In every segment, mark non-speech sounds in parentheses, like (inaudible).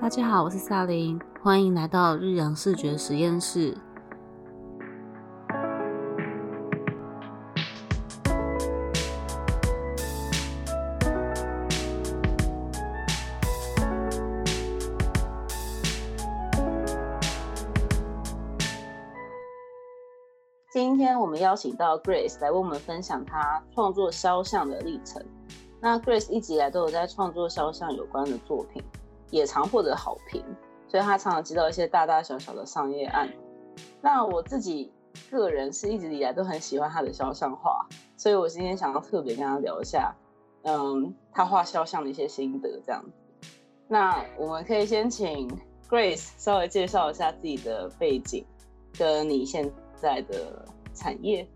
大家好，我是萨琳，欢迎来到日阳视觉实验室。今天我们邀请到 Grace 来为我们分享她创作肖像的历程。那 Grace 一直以来都有在创作肖像有关的作品。也常获得好评，所以他常常接到一些大大小小的商业案。那我自己个人是一直以来都很喜欢他的肖像画，所以我今天想要特别跟他聊一下，嗯，他画肖像的一些心得这样。那我们可以先请 Grace 稍微介绍一下自己的背景，跟你现在的产业。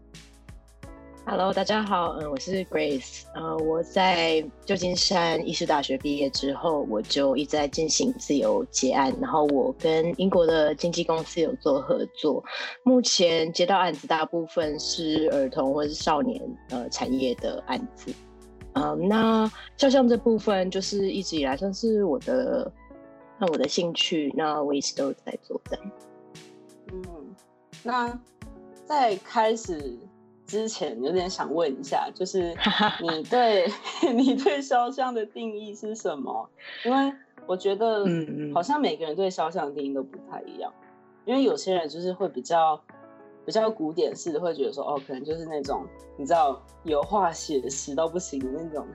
Hello，大家好，嗯，我是 Grace，呃，我在旧金山艺术大学毕业之后，我就一直在进行自由接案，然后我跟英国的经纪公司有做合作，目前接到案子大部分是儿童或是少年呃产业的案子，嗯，那肖像这部分就是一直以来算是我的那我的兴趣，那我一直都在做这样，嗯，那在开始。之前有点想问一下，就是你对 (laughs) 你对肖像的定义是什么？因为我觉得，好像每个人对肖像的定义都不太一样。因为有些人就是会比较比较古典式的，会觉得说，哦，可能就是那种你知道油画写实到不行的那种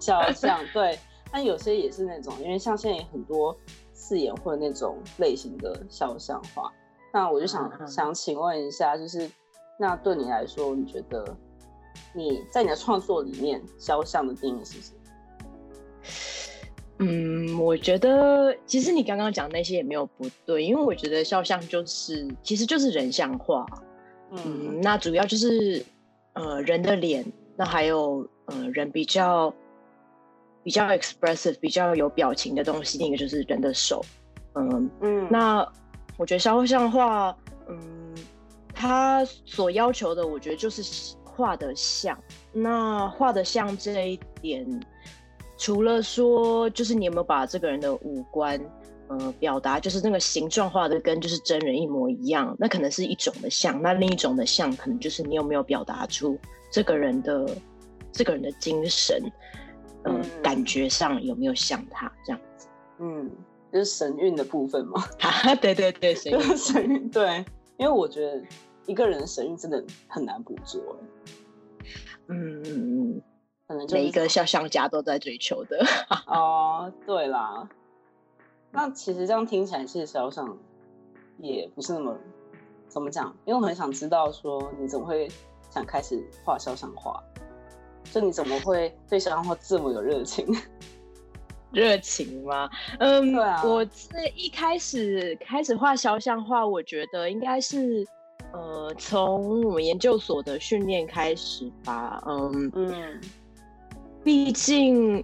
肖像。对，但有些也是那种，因为像现在很多四眼或那种类型的肖像画。那我就想想请问一下，就是。那对你来说，你觉得你在你的创作里面，肖像的定义是什么？嗯，我觉得其实你刚刚讲那些也没有不对，因为我觉得肖像就是其实就是人像画。嗯，那主要就是呃人的脸，那还有呃人比较比较 expressive、比较有表情的东西，另一个就是人的手。嗯嗯，那我觉得肖像画，嗯。他所要求的，我觉得就是画的像。那画的像这一点，除了说，就是你有没有把这个人的五官，呃，表达就是那个形状画的跟就是真人一模一样，那可能是一种的像。那另一种的像，可能就是你有没有表达出这个人的这个人的精神，嗯，感觉上有没有像他这样子？嗯，就是神韵的部分嘛。(laughs) 对对对，神韵，(laughs) 神韵。对，因为我觉得。一个人的神韵真的很难捕捉，嗯嗯嗯，可能每一个肖像家都在追求的哦。对啦，那其实这样听起来，其实肖像也不是那么怎么讲，因为我很想知道说你怎么会想开始画肖像画，就你怎么会对肖像画这么有热情？(laughs) 热情吗？嗯，对啊，我这一开始开始画肖像画，我觉得应该是。呃，从我们研究所的训练开始吧，嗯嗯，毕竟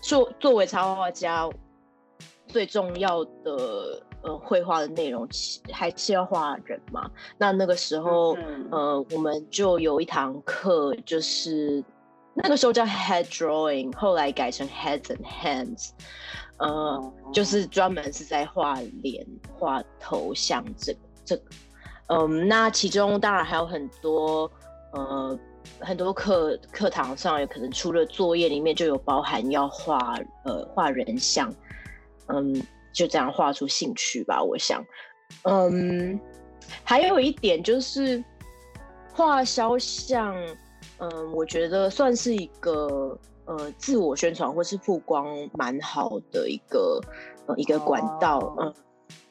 作作为插画家，最重要的呃绘画的内容还是要画人嘛。那那个时候，呃，我们就有一堂课，就是那个时候叫 head drawing，后来改成 heads and hands，呃，就是专门是在画脸、画头像这这个。嗯，那其中当然还有很多，呃，很多课课堂上有可能除了作业里面就有包含要画，呃，画人像，嗯，就这样画出兴趣吧。我想，嗯，还有一点就是画肖像，嗯，我觉得算是一个呃自我宣传或是曝光蛮好的一个呃一个管道，嗯。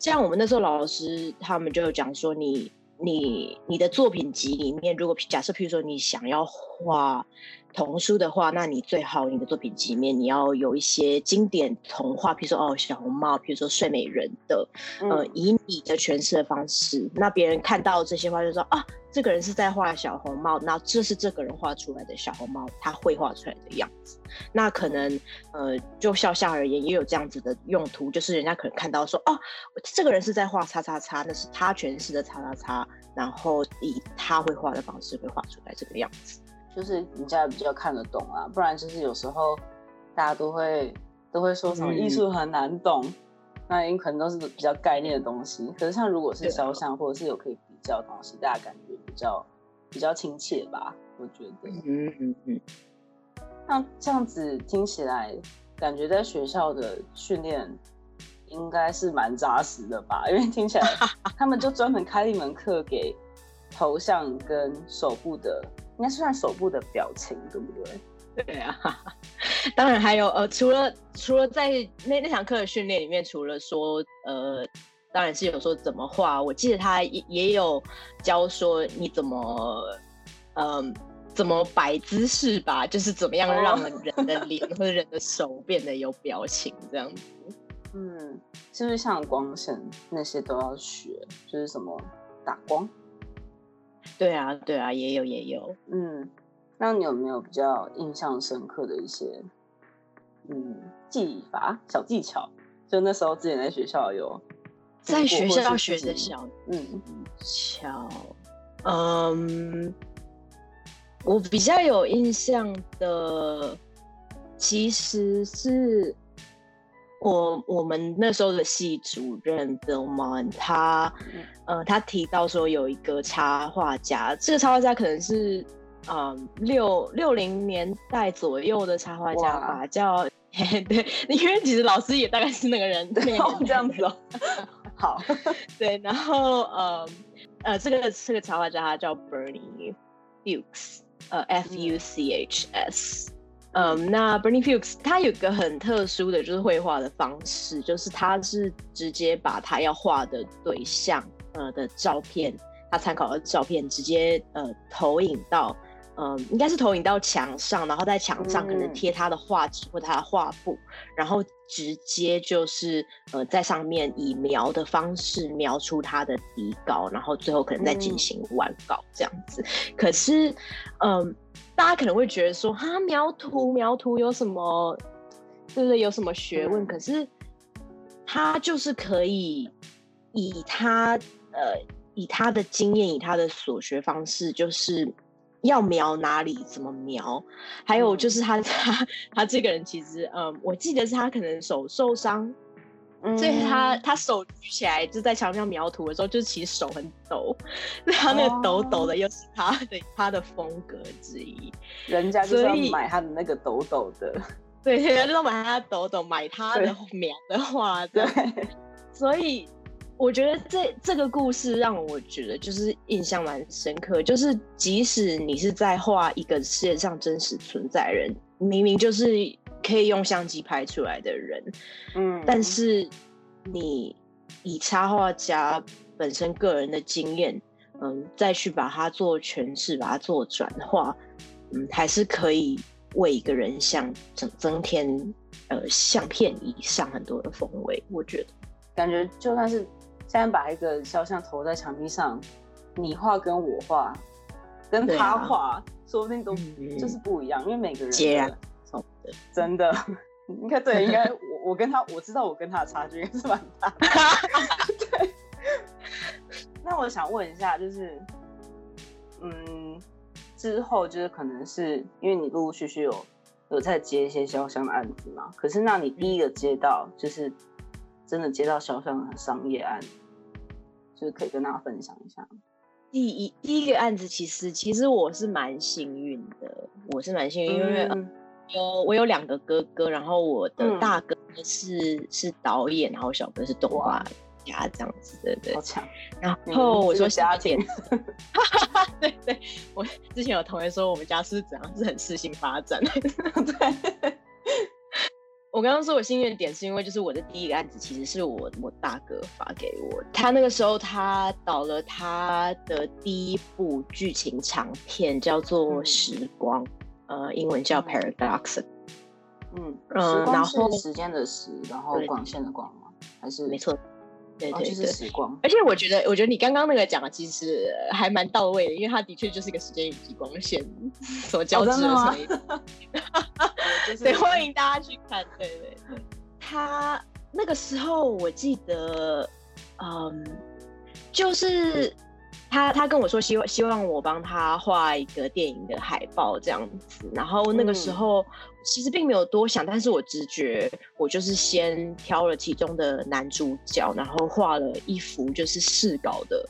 像我们那时候老师他们就讲说，你你你的作品集里面，如果假设譬如说你想要画童书的话，那你最好你的作品集里面你要有一些经典童话，比如说哦小红帽，比如说睡美人的，呃以你的诠释的方式，那别人看到这些话就说啊。这个人是在画小红帽，那这是这个人画出来的小红帽，他绘画出来的样子。那可能，呃，就肖像而言，也有这样子的用途，就是人家可能看到说，哦，这个人是在画叉叉叉，那是他诠释的叉叉叉，然后以他会画的方式会画出来这个样子，就是人家比较看得懂啊。不然就是有时候大家都会都会说什么艺术很难懂，那因可能都是比较概念的东西。可是像如果是肖像或者是有可以比较的东西，大家感觉比较比较亲切吧？我觉得，嗯嗯嗯。那这样子听起来，感觉在学校的训练应该是蛮扎实的吧？因为听起来 (laughs) 他们就专门开了一门课给头像跟手部的，应该是算手部的表情，对不对？对啊，(laughs) 当然还有呃，除了除了在那那堂课的训练里面，除了说呃，当然是有说怎么画，我记得他也也有教说你怎么嗯。怎么摆姿势吧，就是怎么样让人的脸 (laughs) 或者人的手变得有表情这样子。嗯，是不是像光线那些都要学？就是什么打光？对啊，对啊，也有也有。嗯，那你有没有比较印象深刻的一些嗯技法、小技巧？就那时候之前在学校有在学校学的小嗯巧嗯。我比较有印象的，其实是我我们那时候的系主任的嘛，他呃他提到说有一个插画家，这个插画家可能是嗯六六零年代左右的插画家吧，(laughs) 叫对，因为其实老师也大概是那个人，对，这样子哦。(laughs) 好，对，然后呃呃这个这个插画家他叫 Bernie Fuchs。呃，F U C H S，嗯，那 Bernie Fuchs 他有个很特殊的就是绘画的方式，就是他是直接把他要画的对象呃的照片，他参考的照片直接呃投影到。嗯，应该是投影到墙上，然后在墙上可能贴他的画纸或他的画布，然后直接就是呃在上面以描的方式描出他的底稿，然后最后可能再进行完稿这样子。可是，嗯，大家可能会觉得说，哈，描图描图有什么，对不对？有什么学问？可是他就是可以以他呃以他的经验，以他的所学方式，就是。要描哪里怎么描，还有就是他 (laughs) 他他这个人其实，嗯，我记得是他可能手受伤，所以他他手举起来就在墙上描图的时候，就其实手很抖，他那个抖抖的又是他的他的风格之一。人家就是要买他的那个抖抖的，对，人家就要买他的抖抖，买他的描的画，对，所以。我觉得这这个故事让我觉得就是印象蛮深刻，就是即使你是在画一个世界上真实存在人，明明就是可以用相机拍出来的人，嗯，但是你以插画家本身个人的经验，嗯，再去把它做诠释，把它做转化，嗯，还是可以为一个人像增增添呃相片以上很多的风味。我觉得，感觉就算是。现在把一个肖像投在墙壁上，你画跟我画，跟他画，说不定都就是不一样，因为每个人的真的，(laughs) 应该对，应该我我跟他我知道我跟他的差距应该是蛮大。(laughs) 对。那我想问一下，就是嗯，之后就是可能是因为你陆陆续续有有在接一些肖像的案子嘛？可是那你第一个接到就是真的接到肖像的商业案？就是可以跟大家分享一下。第一第一个案子，其实其实我是蛮幸运的，我是蛮幸运，因为有我有两个哥哥，然后我的大哥是是导演，然后小哥是动画家，这样子，对对。好强。然后我说家庭，(laughs) (laughs) 对对，我之前有同学说我们家是怎样，是很事性发展，对。(laughs) 我刚刚说我幸运点是因为就是我的第一个案子其实是我我大哥发给我，他那个时候他导了他的第一部剧情长片叫做《时光》，呃，英文叫 Paradox。嗯嗯，然后时间的时，然后光线的光吗？还是没错。对对就是时光。而且我觉得，我觉得你刚刚那个讲的其实还蛮到位的，因为它的确就是一个时间与极光线所交织的成一。(laughs) 对，欢迎大家去看。对对对，他那个时候我记得，嗯，就是他他跟我说希望希望我帮他画一个电影的海报这样子，然后那个时候其实并没有多想，但是我直觉我就是先挑了其中的男主角，然后画了一幅就是试稿的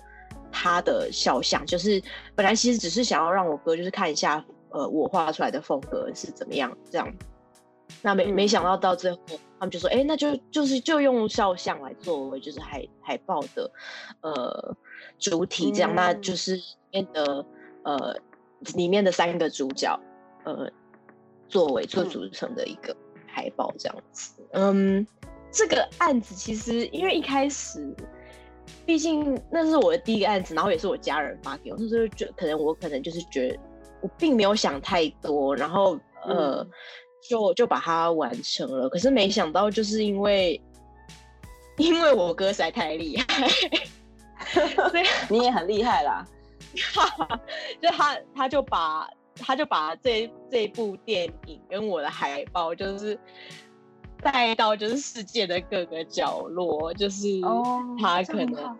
他的肖像，就是本来其实只是想要让我哥就是看一下，呃，我画出来的风格是怎么样这样。那没没想到到最后，他们就说，哎，那就就是就用肖像来作为就是海海报的呃主体，这样，那就是里面的呃里面的三个主角呃作为做组成的一个海报这样子。嗯，这个案子其实因为一开始，毕竟那是我的第一个案子，然后也是我家人发给我，那时候就可能我可能就是觉得我并没有想太多，然后呃。就就把它完成了，可是没想到就是因为，因为我哥实在太厉害，(laughs) 所以 (laughs) 你也很厉害啦。(laughs) 就他他就把他就把这这部电影跟我的海报，就是带到就是世界的各个角落，就是他可能。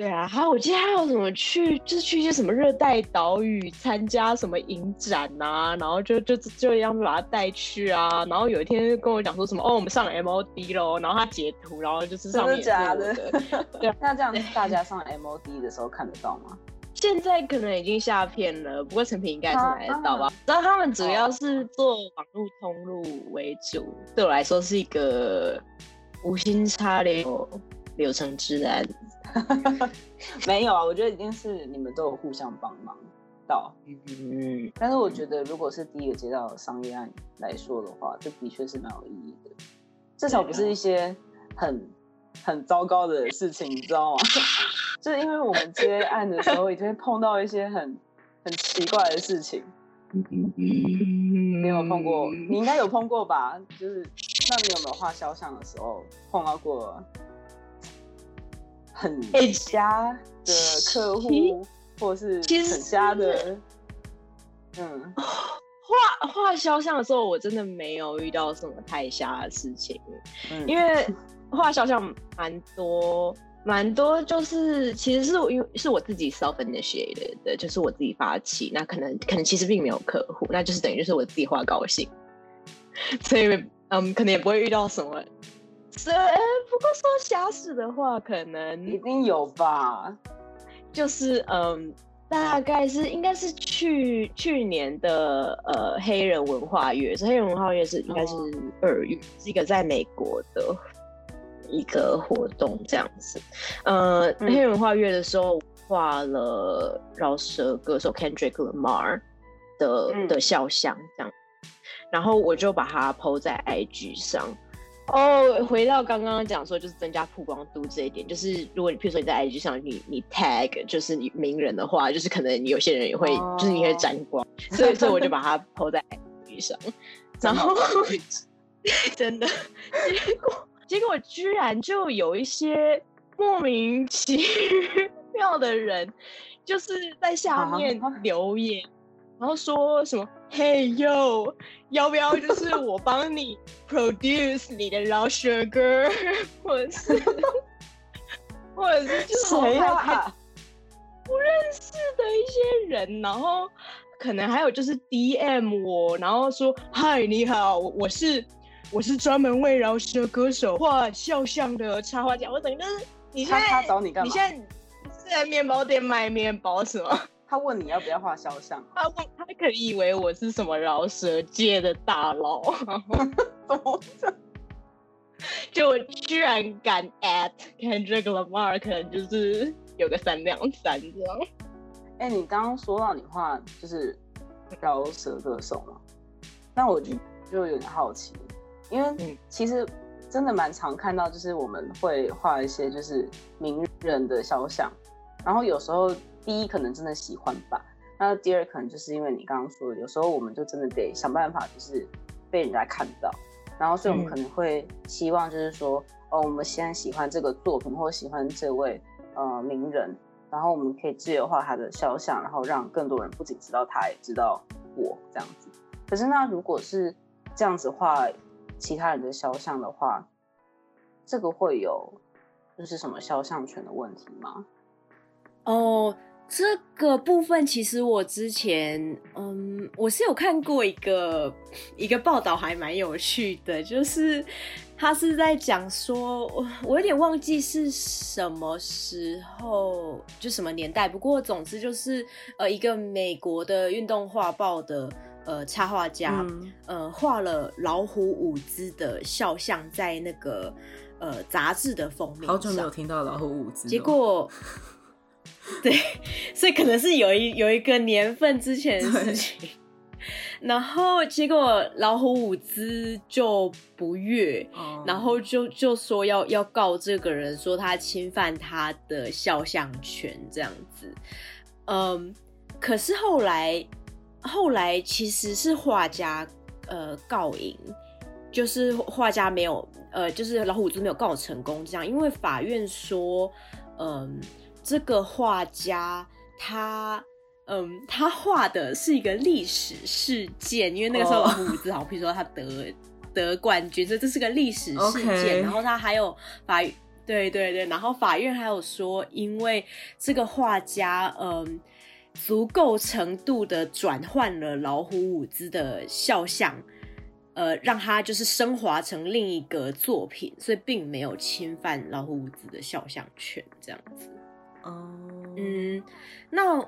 对啊，还有我记得还有什么去，就是去一些什么热带岛屿参加什么影展呐，然后就就就样子把他带去啊，然后有一天跟我讲说什么哦，我们上 MOD 喽，然后他截图，然后就是上面假的。(laughs) 对，那这样大家 (laughs) 上 MOD 的时候看得到吗？现在可能已经下片了，不过成品应该是买得到吧。然后他们主要是做网络通路为主，对我来说是一个无心插柳柳成枝的案子。(laughs) 没有啊，我觉得一定是你们都有互相帮忙到。嗯，但是我觉得如果是第一个接到商业案来说的话，这的确是蛮有意义的，至少不是一些很很糟糕的事情，你知道吗？(laughs) 就是因为我们接案的时候，一定会碰到一些很很奇怪的事情。你有碰过，你应该有碰过吧？就是那你有没有画肖像的时候碰到过？很瞎的客户，或是很瞎的，嗯，画画肖像的时候，我真的没有遇到什么太瞎的事情，因为画肖像蛮多蛮多，就是其实是因为是我自己 self initiated 的，就是我自己发起，那可能可能其实并没有客户，那就是等于就是我自己画高兴，(laughs) 所以嗯，可能也不会遇到什么。是，不过说瞎事的话，可能一定有吧。就是嗯，大概是应该是去去年的呃黑人文化月，是黑人文化月是应该是二月，是一个在美国的一个活动这样子。呃，黑人文化月的时候画了饶舌歌手 Kendrick Lamar 的的肖像这样，然后我就把它 PO 在 IG 上。哦，回到刚刚讲说，就是增加曝光度这一点，就是如果你，譬如说你在 IG 上，你你 tag 就是你名人的话，就是可能有些人也会，就是你会沾光，所以所以我就把它 po 在 IG 上，(laughs) 然后真的，(laughs) 结果结果居然就有一些莫名其妙的人，就是在下面留言。然后说什么？Hey yo，要不要就是我帮你 (laughs) produce 你的饶舌歌，(laughs) 或者是，(laughs) 或者是就是谁啊？不认识的一些人，然后可能还有就是 DM 我，然后说嗨，你好，我是我是专门为饶舌歌手画肖像的插画家。我等于就是你现在找你干嘛？你现在是在面包店卖面包是吗？他问你要不要画肖像？他问，他可以为我是什么饶舌界的大佬？(laughs) 怎么 (laughs) 就我居然敢 at Kendrick Lamar，可能就是有个三两三这样。哎，你刚刚说到你画就是饶舌歌手嘛？那我就就有点好奇，因为其实真的蛮常看到，就是我们会画一些就是名人的肖像，然后有时候。第一可能真的喜欢吧，那第二可能就是因为你刚刚说的，有时候我们就真的得想办法，就是被人家看到，然后所以我们可能会希望就是说，哦，我们现在喜欢这个作品或喜欢这位呃名人，然后我们可以自由化他的肖像，然后让更多人不仅知道他，也知道我这样子。可是那如果是这样子画其他人的肖像的话，这个会有就是什么肖像权的问题吗？哦。这个部分其实我之前，嗯，我是有看过一个一个报道，还蛮有趣的，就是他是在讲说，我我有点忘记是什么时候，就什么年代，不过总之就是呃，一个美国的运动画报的呃插画家，呃，画了老虎伍兹的肖像在那个呃杂志的封面，好久没有听到老虎伍兹，结果。(laughs) 对，所以可能是有一有一个年份之前的事情，(laughs) 然后结果老虎伍兹就不悦，然后就就说要要告这个人，说他侵犯他的肖像权这样子。嗯，可是后来后来其实是画家呃告赢，就是画家没有呃，就是老虎伍兹没有告成功，这样，因为法院说嗯。这个画家，他，嗯，他画的是一个历史事件，因为那个时候老虎伍兹好，比如说他得得冠军，所以这是个历史事件。然后他还有法，对对对，然后法院还有说，因为这个画家，嗯，足够程度的转换了老虎伍兹的肖像，呃，让他就是升华成另一个作品，所以并没有侵犯老虎伍兹的肖像权，这样子。哦，嗯，那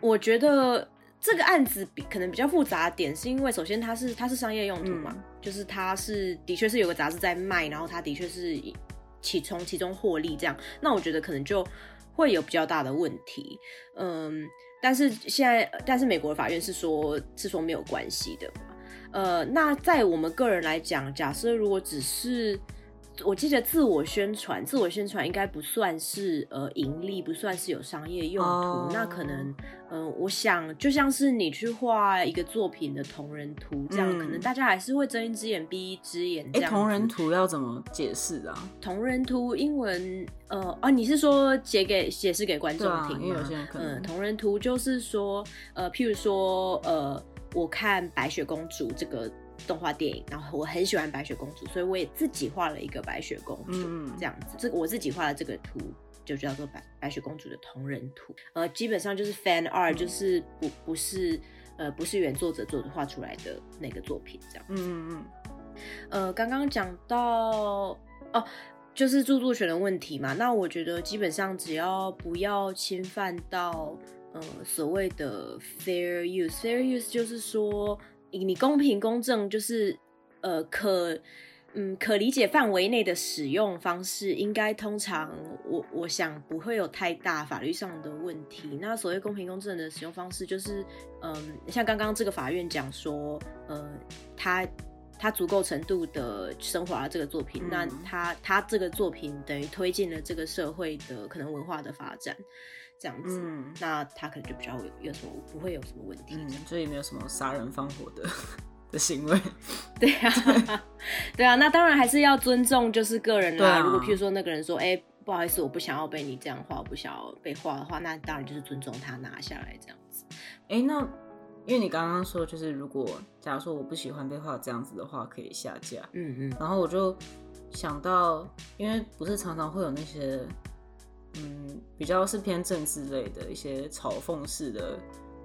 我觉得这个案子比可能比较复杂点，是因为首先它是它是商业用途嘛，就是它是的确是有个杂志在卖，然后它的确是其从其中获利这样，那我觉得可能就会有比较大的问题，嗯，但是现在但是美国的法院是说是说没有关系的，呃，那在我们个人来讲，假设如果只是。我记得自我宣传，自我宣传应该不算是呃盈利，不算是有商业用途。那可能，嗯，我想就像是你去画一个作品的同人图这样，可能大家还是会睁一只眼闭一只眼。哎，同人图要怎么解释啊？同人图英文，呃，啊，你是说解给解释给观众听嗯，同人图就是说，呃，譬如说，呃，我看白雪公主这个。动画电影，然后我很喜欢白雪公主，所以我也自己画了一个白雪公主，这样子。这个我自己画的这个图就叫做白白雪公主的同人图，呃，基本上就是 fan art，就是不不是呃不是原作者做的画出来的那个作品，这样。嗯嗯嗯。呃，刚刚讲到哦，就是著作权的问题嘛，那我觉得基本上只要不要侵犯到呃所谓的 fair use，fair use 就是说。你公平公正就是，呃，可，嗯，可理解范围内的使用方式，应该通常我我想不会有太大法律上的问题。那所谓公平公正的使用方式，就是，嗯，像刚刚这个法院讲说，呃，他他足够程度的升华了这个作品，那他他这个作品等于推进了这个社会的可能文化的发展。这样子，那他可能就比较有什么不会有什么问题，所以没有什么杀人放火的的行为。对啊，(laughs) 对啊，那当然还是要尊重就是个人啦。如果譬如说那个人说，哎，不好意思，我不想要被你这样画，我不想要被画的话，那当然就是尊重他拿下来这样子。哎，那因为你刚刚说，就是如果假如说我不喜欢被画这样子的话，可以下架。嗯嗯，然后我就想到，因为不是常常会有那些。嗯，比较是偏政治类的一些嘲讽式的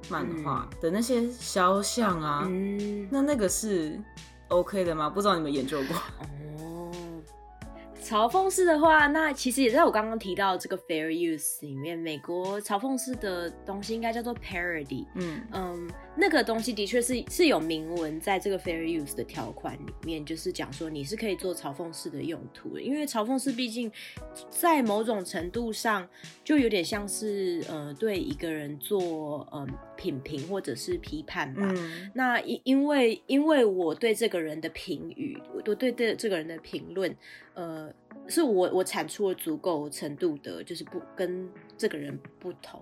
漫画的那些肖像啊，那那个是 OK 的吗？不知道你们研究过。嘲讽式的话，那其实也在我刚刚提到这个 fair use 里面，美国嘲讽式的东西应该叫做 parody。嗯嗯，那个东西的确是是有明文在这个 fair use 的条款里面，就是讲说你是可以做嘲讽式的用途的，因为嘲讽式毕竟在某种程度上就有点像是呃对一个人做嗯品评或者是批判吧。那因因为因为我对这个人的评语，我对这这个人的评论。呃，是我我产出了足够程度的，就是不跟这个人不同，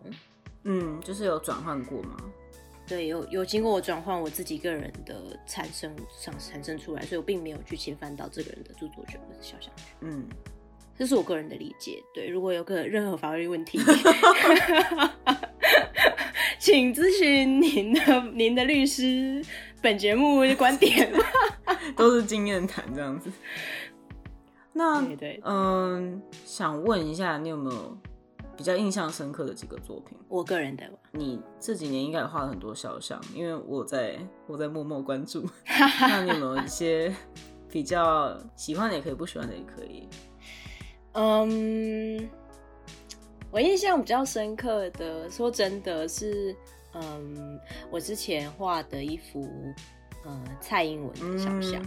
嗯，就是有转换过吗？对，有有经过我转换我自己个人的产生上产生出来，所以我并没有去侵犯到这个人的著作权或者肖像权。嗯，这是我个人的理解。对，如果有个任何法律问题，(laughs) 请咨询您的您的律师。本节目观点 (laughs) 都是经验谈，这样子。(laughs) 那嗯，想问一下，你有没有比较印象深刻的几个作品？我个人的，你这几年应该也画了很多肖像，因为我在我在默默关注。(laughs) 那你有没有一些比较喜欢的也可以，不喜欢的也可以？嗯，我印象比较深刻的，说真的是，嗯，我之前画的一幅，呃，蔡英文的肖像。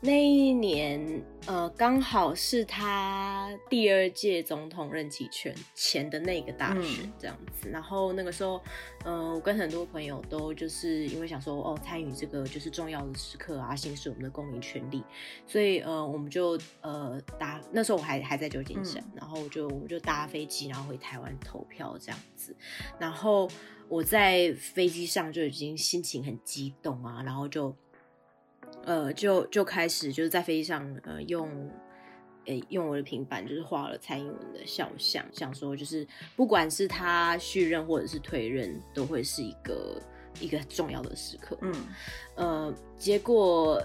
那一年，呃，刚好是他第二届总统任期权前的那个大选，这样子。然后那个时候，呃，我跟很多朋友都就是因为想说，哦，参与这个就是重要的时刻啊，行使我们的公民权利，所以呃，我们就呃搭那时候我还还在旧金山，然后就我们就搭飞机，然后回台湾投票这样子。然后我在飞机上就已经心情很激动啊，然后就。呃，就就开始就是在飞机上，呃，用，诶，用我的平板就是画了蔡英文的肖像，想说就是不管是他续任或者是退任，都会是一个一个重要的时刻。嗯，呃，结果，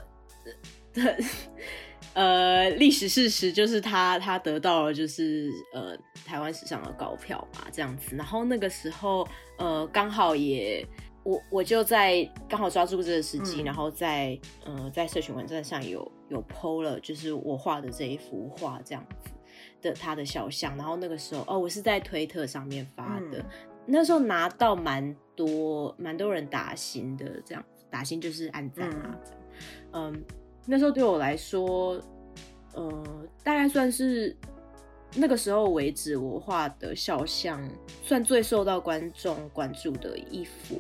呃，历史事实就是他他得到了就是呃台湾史上的高票嘛，这样子。然后那个时候，呃，刚好也。我我就在刚好抓住这个时机，然后在呃在社群网站上有有 PO 了，就是我画的这一幅画这样子的他的肖像，然后那个时候哦我是在推特上面发的，那时候拿到蛮多蛮多人打新的这样子，打新就是按赞啊，嗯，那时候对我来说，呃大概算是那个时候为止我画的肖像算最受到观众关注的一幅。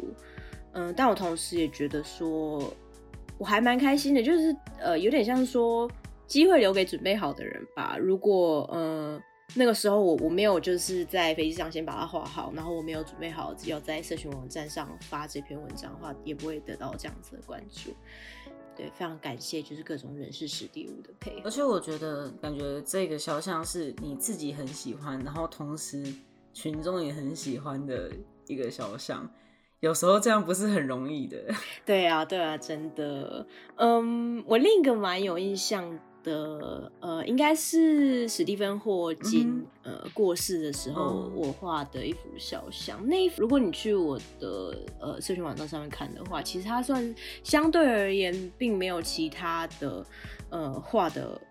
嗯，但我同时也觉得说，我还蛮开心的，就是呃，有点像说机会留给准备好的人吧。如果呃那个时候我我没有就是在飞机上先把它画好，然后我没有准备好要在社群网站上发这篇文章的话，也不会得到这样子的关注。对，非常感谢就是各种人事史蒂夫的配合。而且我觉得，感觉这个肖像是你自己很喜欢，然后同时群众也很喜欢的一个肖像。有时候这样不是很容易的。(laughs) 对啊，对啊，真的。嗯，我另一个蛮有印象的，呃，应该是史蒂芬霍金呃过世的时候，我画的一幅肖像。那一幅如果你去我的呃社群网站上面看的话，其实它算相对而言，并没有其他的呃画的。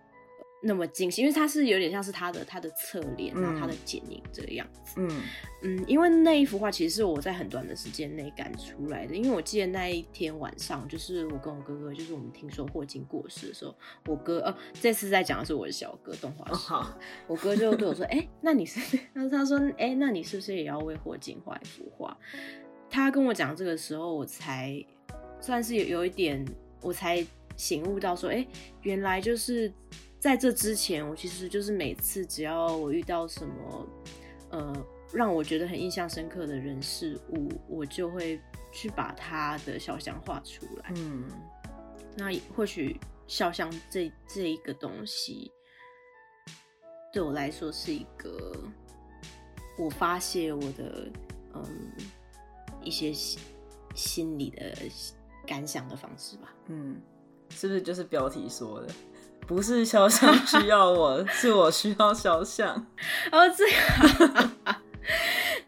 那么精细，因为它是有点像是他的他的侧脸，然后他的剪影这个样子。嗯嗯，因为那一幅画其实是我在很短的时间内赶出来的，因为我记得那一天晚上，就是我跟我哥哥，就是我们听说霍金过世的时候，我哥呃这次在讲的是我的小哥动画师，我哥就对我说：“哎，那你是？” (laughs) 他说：“他说哎，那你是不是也要为霍金画一幅画？”他跟我讲这个时候，我才算是有有一点，我才醒悟到说：“哎，原来就是。”在这之前，我其实就是每次只要我遇到什么，呃，让我觉得很印象深刻的人事物，我就会去把他的肖像画出来。嗯，那或许肖像这这一个东西，对我来说是一个我发泄我的嗯一些心心理的感想的方式吧。嗯，是不是就是标题说的？不是肖像需要我，是我需要肖像。(laughs) 哦，这个，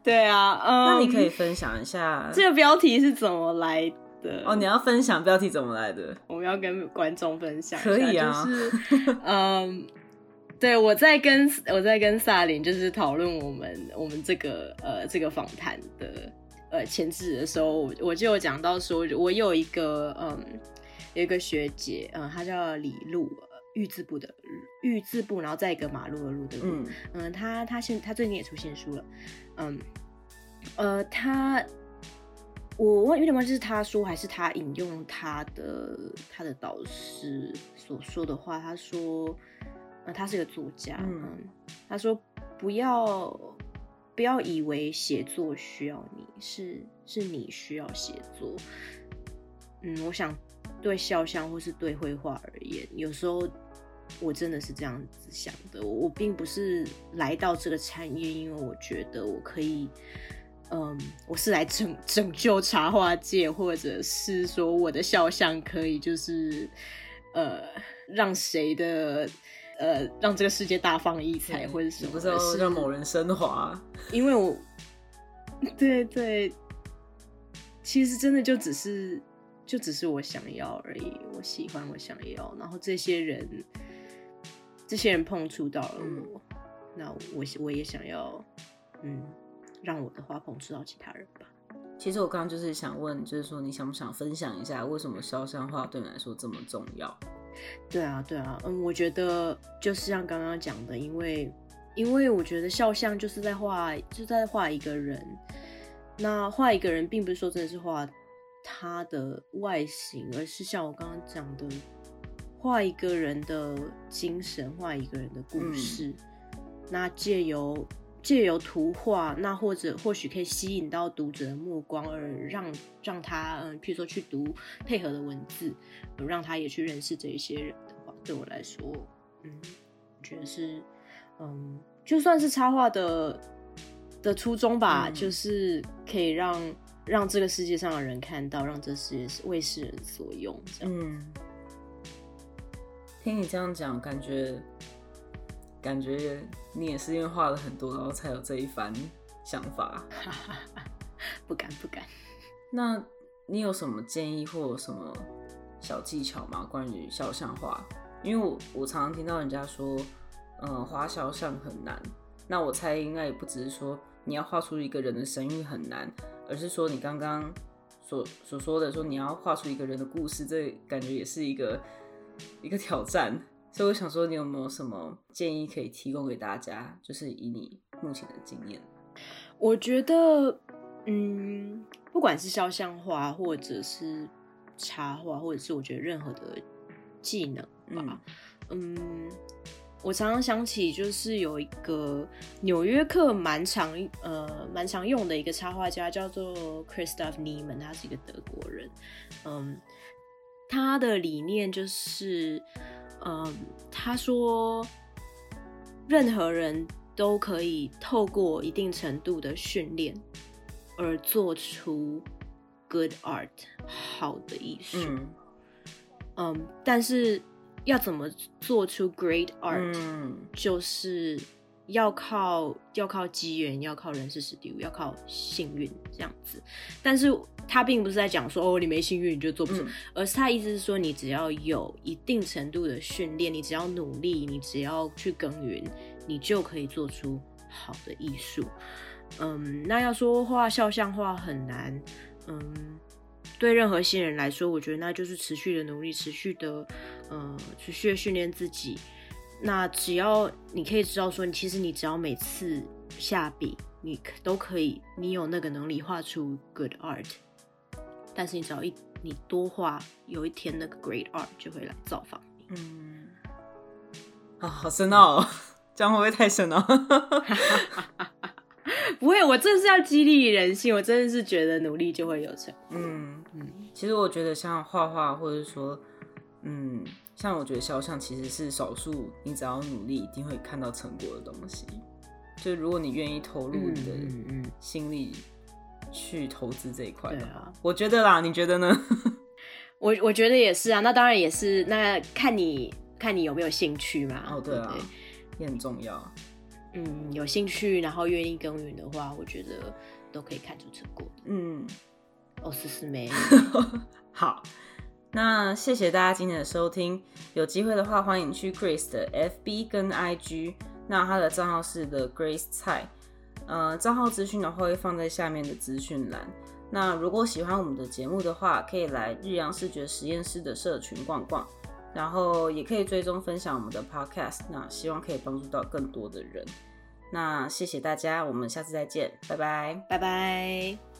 对啊，嗯，那你可以分享一下这个标题是怎么来的？哦，你要分享标题怎么来的？我们要跟观众分享。可以啊，就是，(laughs) 嗯，对我在跟我在跟萨林就是讨论我们我们这个呃这个访谈的呃前置的时候，我就有讲到说，我有一个嗯有一个学姐，嗯，她叫李露。玉字部的玉字部，然后再一个马路的路的路。嗯他他现他最近也出新书了。嗯，呃，他我忘有点忘记是他说还是他引用他的他的导师所说的话。他说，呃，他是个作家。嗯，他说不要不要以为写作需要你，是是你需要写作。嗯，我想。对肖像或是对绘画而言，有时候我真的是这样子想的。我并不是来到这个产业，因为我觉得我可以，嗯，我是来拯拯救插画界，或者是说我的肖像可以就是呃让谁的呃让这个世界大放异彩，或者什么，不是要让某人升华。因为我，(laughs) 对对，其实真的就只是就只是我想要而已，我喜欢我想要，然后这些人这些人碰触到了我，那我我也想要，嗯，让我的话碰触到其他人吧。其实我刚刚就是想问，就是说你想不想分享一下，为什么肖像画对你来说这么重要？对啊，对啊，嗯，我觉得就是像刚刚讲的，因为因为我觉得肖像就是在画，就在画一个人。那画一个人，并不是说真的是画他的外形，而是像我刚刚讲的，画一个人的精神，画一个人的故事。那借由借由图画，那或者或许可以吸引到读者的目光，而让让他嗯，譬如说去读配合的文字，让他也去认识这一些人的话，对我来说，嗯，我觉得是嗯，就算是插画的的初衷吧，就是可以让让这个世界上的人看到，让这世界为世人所用。嗯，听你这样讲，感觉。感觉你也是因为画了很多，然后才有这一番想法。不 (laughs) 敢不敢。(laughs) 那你有什么建议或什么小技巧吗？关于肖像画？因为我我常常听到人家说，嗯，画肖像很难。那我猜应该也不只是说你要画出一个人的神韵很难，而是说你刚刚所所说的说你要画出一个人的故事，这感觉也是一个一个挑战。所以我想说，你有没有什么建议可以提供给大家？就是以你目前的经验，我觉得，嗯，不管是肖像画，或者是插画，或者是我觉得任何的技能吧，嗯，我常常想起就是有一个纽约客蛮常呃蛮常用的一个插画家，叫做 Christoph Niemann，他是一个德国人，嗯，他的理念就是。嗯，他说，任何人都可以透过一定程度的训练而做出 good art 好的艺术。嗯，但是要怎么做出 great art，就是要靠要靠机缘，要靠人事实地物，要靠幸运这样子。但是。他并不是在讲说哦，你没幸运你就做不成，而是他意思是说，你只要有一定程度的训练，你只要努力，你只要去耕耘，你就可以做出好的艺术。嗯，那要说画肖像画很难，嗯，对任何新人来说，我觉得那就是持续的努力，持续的，呃，持续的训练自己。那只要你可以知道说，你其实你只要每次下笔，你都可以，你有那个能力画出 good art。但是你只要一你多画，有一天那个 great art 就会来造访你。嗯，啊，好深奥，这样会不会太深哦？(laughs) 不会，我这是要激励人性，我真的是觉得努力就会有成。嗯嗯，其实我觉得像画画，或者说，嗯，像我觉得肖像其实是少数，你只要努力一定会看到成果的东西。就如果你愿意投入你的心力。去投资这一块的啊，我觉得啦，你觉得呢？(laughs) 我我觉得也是啊，那当然也是，那看你看你有没有兴趣嘛。哦，对啊，也很重要。嗯，有兴趣，然后愿意耕耘的话，我觉得都可以看出成果。嗯，哦，思思妹，(laughs) 好，那谢谢大家今天的收听，有机会的话，欢迎去 Grace 的 FB 跟 IG，那他的账号是 The Grace 菜。呃，账号资讯的话会放在下面的资讯栏。那如果喜欢我们的节目的话，可以来日阳视觉实验室的社群逛逛，然后也可以追踪分享我们的 podcast。那希望可以帮助到更多的人。那谢谢大家，我们下次再见，拜拜，拜拜。